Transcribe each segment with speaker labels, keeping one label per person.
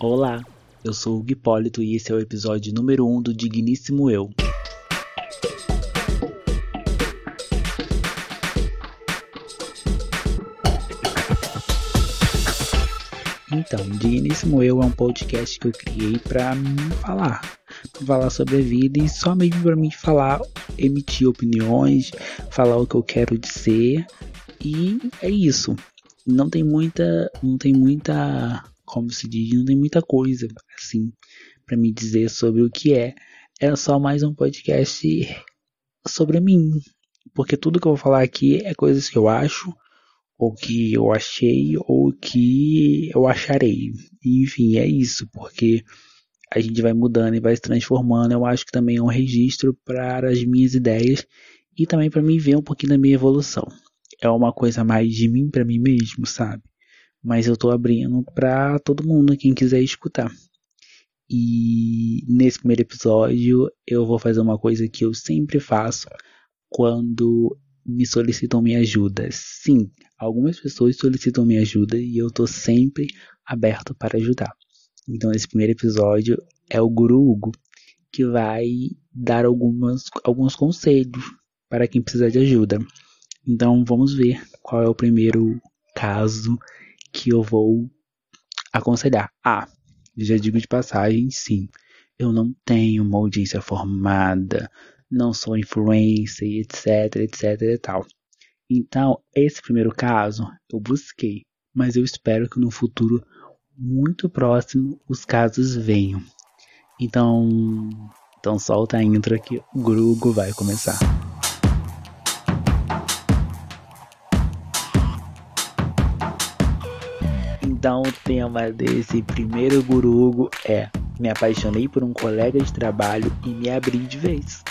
Speaker 1: Olá, eu sou o Hipólito e esse é o episódio número 1 um do Digníssimo Eu. Então, Digníssimo Eu é um podcast que eu criei para falar, falar sobre a vida e só mesmo para mim falar, emitir opiniões, falar o que eu quero dizer e é isso. Não tem muita, não tem muita como se diz, não tem muita coisa assim para me dizer sobre o que é. É só mais um podcast sobre mim, porque tudo que eu vou falar aqui é coisas que eu acho, ou que eu achei, ou que eu acharei. Enfim, é isso, porque a gente vai mudando e vai se transformando. Eu acho que também é um registro para as minhas ideias e também para mim ver um pouquinho da minha evolução. É uma coisa mais de mim para mim mesmo, sabe? Mas eu tô abrindo para todo mundo, quem quiser escutar. E nesse primeiro episódio eu vou fazer uma coisa que eu sempre faço quando me solicitam minha ajuda. Sim, algumas pessoas solicitam minha ajuda e eu tô sempre aberto para ajudar. Então esse primeiro episódio é o Guru Hugo que vai dar algumas, alguns conselhos para quem precisa de ajuda. Então vamos ver qual é o primeiro caso que eu vou aconselhar. Ah, já digo de passagem, sim. Eu não tenho uma audiência formada, não sou influencer, etc, etc e tal. Então, esse primeiro caso eu busquei, mas eu espero que no futuro muito próximo os casos venham. Então, então solta a intro que o grupo vai começar. Então o tema desse primeiro gurugo é Me apaixonei por um colega de trabalho e me abri de vez.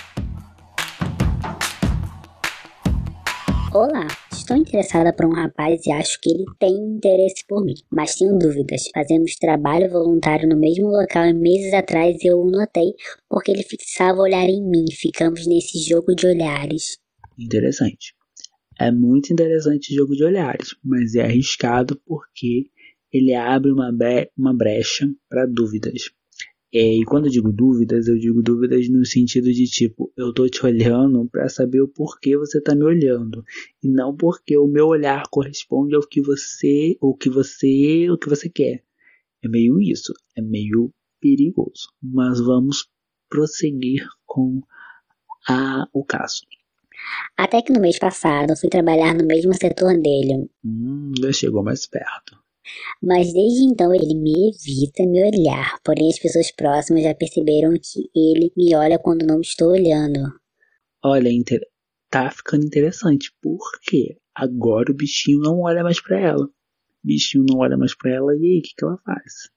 Speaker 2: Olá, estou interessada por um rapaz e acho que ele tem interesse por mim, mas tenho dúvidas. Fazemos trabalho voluntário no mesmo local e meses atrás eu o notei porque ele fixava o olhar em mim. Ficamos nesse jogo de olhares.
Speaker 1: Interessante. É muito interessante jogo de olhares, mas é arriscado porque ele abre uma, uma brecha para dúvidas. É, e quando eu digo dúvidas, eu digo dúvidas no sentido de tipo, eu tô te olhando para saber o porquê você tá me olhando, e não porque o meu olhar corresponde ao que você, o que você, o que você quer. É meio isso, é meio perigoso. Mas vamos prosseguir com a, o caso.
Speaker 2: Até que no mês passado fui trabalhar no mesmo setor dele.
Speaker 1: Hum, já chegou mais perto.
Speaker 2: Mas desde então ele me evita me olhar, porém as pessoas próximas já perceberam que ele me olha quando não estou olhando.
Speaker 1: Olha, inter... tá ficando interessante, porque agora o bichinho não olha mais para ela. O bichinho não olha mais para ela e aí, o que, que ela faz?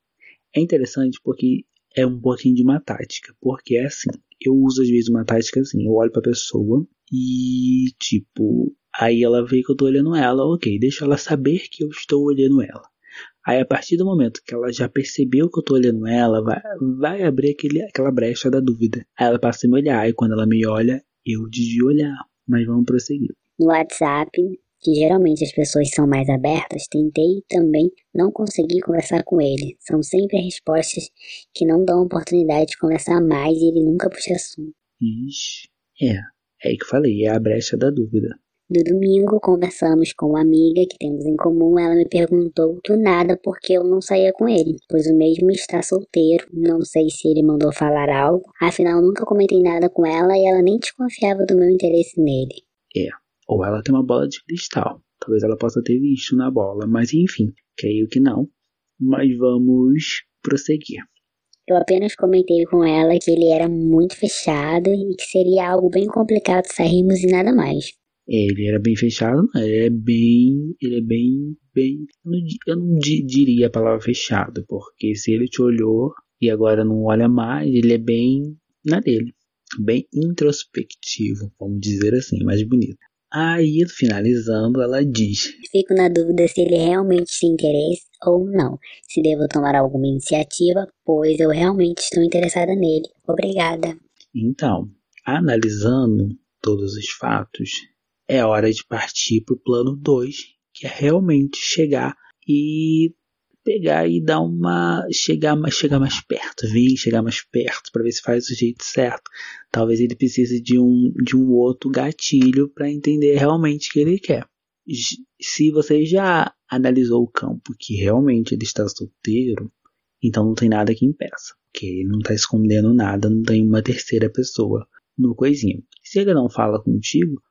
Speaker 1: É interessante porque é um pouquinho de uma tática, porque é assim, eu uso às vezes uma tática assim, eu olho pra pessoa e tipo, aí ela vê que eu tô olhando ela, ok, deixa ela saber que eu estou olhando ela. Aí a partir do momento que ela já percebeu que eu tô olhando ela, vai, vai abrir aquele, aquela brecha da dúvida. Aí ela passa a me olhar, e quando ela me olha, eu desvio olhar. Mas vamos prosseguir.
Speaker 2: No WhatsApp, que geralmente as pessoas são mais abertas, tentei também não conseguir conversar com ele. São sempre respostas que não dão oportunidade de conversar mais e ele nunca puxa assunto.
Speaker 1: Ixi, é. É aí que eu falei, é a brecha da dúvida.
Speaker 2: No domingo, conversamos com uma amiga que temos em comum. Ela me perguntou do nada por que eu não saía com ele, pois o mesmo está solteiro. Não sei se ele mandou falar algo, afinal nunca comentei nada com ela e ela nem desconfiava do meu interesse nele.
Speaker 1: É, ou ela tem uma bola de cristal. Talvez ela possa ter visto na bola, mas enfim, creio que não. Mas vamos prosseguir.
Speaker 2: Eu apenas comentei com ela que ele era muito fechado e que seria algo bem complicado sairmos e nada mais.
Speaker 1: Ele era bem fechado, ele é bem. Ele é bem. bem eu não, eu não diria a palavra fechado, porque se ele te olhou e agora não olha mais, ele é bem na dele. Bem introspectivo, vamos dizer assim, mais bonito. Aí, finalizando, ela diz:
Speaker 2: Fico na dúvida se ele realmente tem interesse ou não. Se devo tomar alguma iniciativa, pois eu realmente estou interessada nele. Obrigada.
Speaker 1: Então, analisando todos os fatos, é hora de partir para o plano 2, que é realmente chegar e pegar e dar uma chegar mais chegar mais perto, vir chegar mais perto para ver se faz do jeito certo. Talvez ele precise de um de um outro gatilho para entender realmente o que ele quer. Se você já analisou o campo que realmente ele está solteiro, então não tem nada que impeça, porque ele não está escondendo nada, não tem uma terceira pessoa no coisinho. Se ele não fala contigo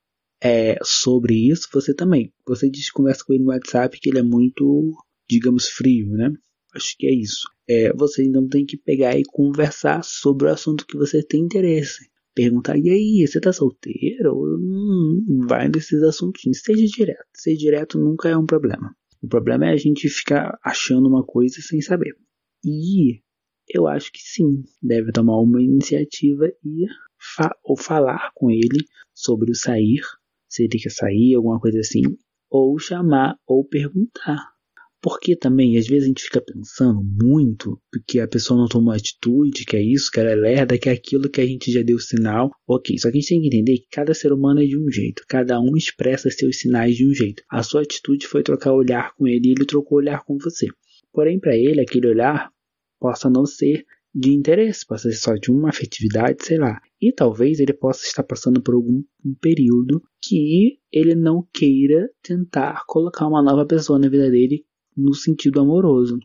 Speaker 1: é, sobre isso, você também. Você diz conversa com ele no WhatsApp que ele é muito, digamos, frio, né? Acho que é isso. É, você não tem que pegar e conversar sobre o assunto que você tem interesse. Perguntar, e aí, você tá solteiro? Hum, vai nesses assuntinhos. Seja direto. Ser direto nunca é um problema. O problema é a gente ficar achando uma coisa sem saber. E eu acho que sim, deve tomar uma iniciativa e fa ou falar com ele sobre o sair, se ele quer sair, alguma coisa assim, ou chamar ou perguntar. Porque também, às vezes, a gente fica pensando muito que a pessoa não tomou atitude, que é isso, que ela é lerda, que é aquilo que a gente já deu sinal. Ok, só que a gente tem que entender que cada ser humano é de um jeito, cada um expressa seus sinais de um jeito. A sua atitude foi trocar olhar com ele e ele trocou olhar com você. Porém, para ele, aquele olhar possa não ser de interesse, possa ser só de uma afetividade, sei lá. E talvez ele possa estar passando por algum um período que ele não queira tentar colocar uma nova pessoa na vida dele no sentido amoroso.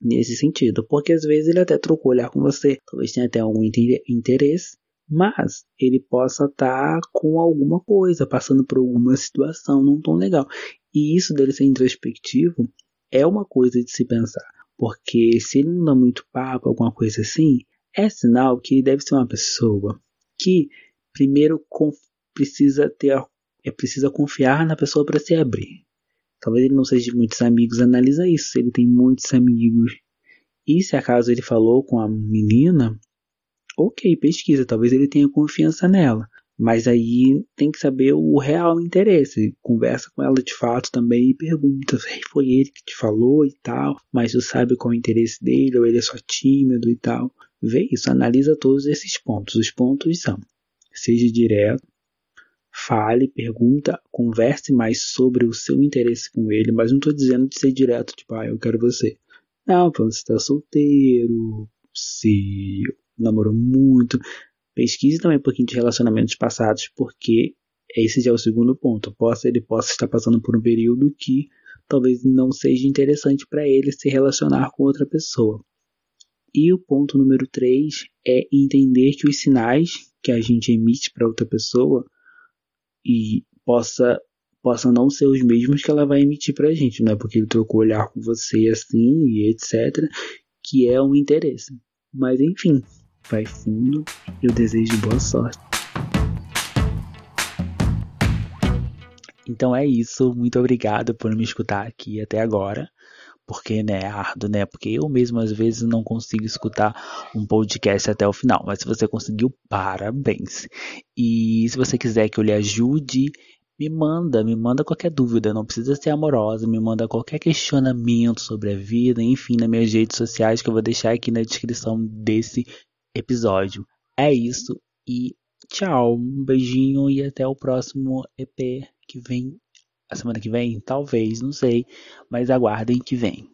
Speaker 1: Nesse sentido, porque às vezes ele até trocou olhar com você, talvez tenha até algum interesse, mas ele possa estar com alguma coisa, passando por alguma situação não tão legal. E isso dele ser introspectivo é uma coisa de se pensar. Porque se ele não dá muito papo, alguma coisa assim, é sinal que deve ser uma pessoa que primeiro precisa ter é precisa confiar na pessoa para se abrir. Talvez ele não seja de muitos amigos, analisa isso, se ele tem muitos amigos. E se acaso ele falou com a menina, ok, pesquisa, talvez ele tenha confiança nela. Mas aí tem que saber o real interesse. Conversa com ela de fato também e pergunta: foi ele que te falou e tal, mas tu sabe qual é o interesse dele, ou ele é só tímido e tal. Vê isso, analisa todos esses pontos. Os pontos são: seja direto, fale, pergunta, converse mais sobre o seu interesse com ele, mas não estou dizendo de ser direto, tipo, ah, eu quero você. Não, você está solteiro, se namorou muito, Pesquise também um pouquinho de relacionamentos passados, porque esse já é o segundo ponto. Possa, ele possa estar passando por um período que talvez não seja interessante para ele se relacionar com outra pessoa. E o ponto número 3 é entender que os sinais que a gente emite para outra pessoa e possa possa não ser os mesmos que ela vai emitir para a gente, não é porque ele trocou olhar com você assim e etc, que é um interesse. Mas enfim, vai fundo e eu desejo boa sorte. Então é isso, muito obrigado por me escutar aqui até agora. Porque, né, é árduo, né? Porque eu mesmo às vezes não consigo escutar um podcast até o final. Mas se você conseguiu, parabéns. E se você quiser que eu lhe ajude, me manda, me manda qualquer dúvida, não precisa ser amorosa, me manda qualquer questionamento sobre a vida, enfim, nas minhas redes sociais que eu vou deixar aqui na descrição desse episódio. É isso e tchau. Um beijinho e até o próximo EP que vem a semana que vem, talvez, não sei, mas aguardem que vem.